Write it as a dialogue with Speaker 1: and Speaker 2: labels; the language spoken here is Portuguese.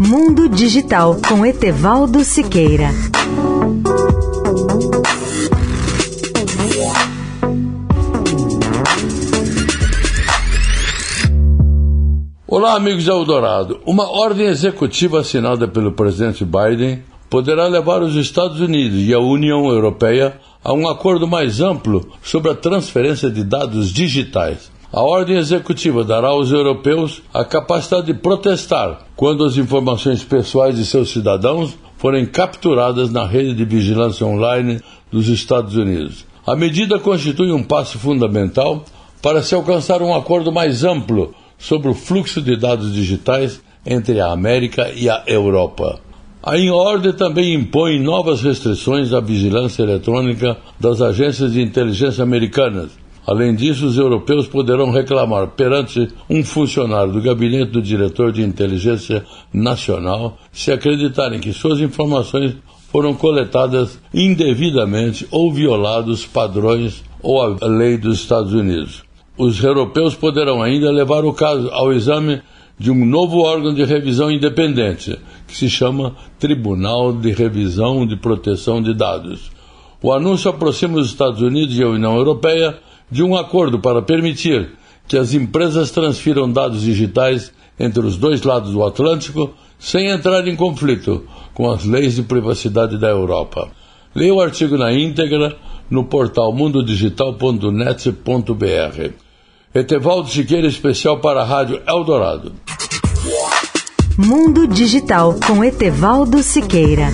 Speaker 1: Mundo Digital com Etevaldo Siqueira.
Speaker 2: Olá, amigos de Eldorado. Uma ordem executiva assinada pelo presidente Biden poderá levar os Estados Unidos e a União Europeia a um acordo mais amplo sobre a transferência de dados digitais. A ordem executiva dará aos europeus a capacidade de protestar quando as informações pessoais de seus cidadãos forem capturadas na rede de vigilância online dos Estados Unidos. A medida constitui um passo fundamental para se alcançar um acordo mais amplo sobre o fluxo de dados digitais entre a América e a Europa. A ordem também impõe novas restrições à vigilância eletrônica das agências de inteligência americanas. Além disso, os europeus poderão reclamar perante um funcionário do gabinete do diretor de inteligência nacional se acreditarem que suas informações foram coletadas indevidamente ou violados padrões ou a lei dos Estados Unidos. Os europeus poderão ainda levar o caso ao exame de um novo órgão de revisão independente, que se chama Tribunal de Revisão de Proteção de Dados. O anúncio aproxima os Estados Unidos e a União Europeia de um acordo para permitir que as empresas transfiram dados digitais entre os dois lados do Atlântico sem entrar em conflito com as leis de privacidade da Europa. Leia o artigo na íntegra no portal mundodigital.net.br. Etevaldo Siqueira, especial para a Rádio Eldorado.
Speaker 1: Mundo Digital com Etevaldo Siqueira.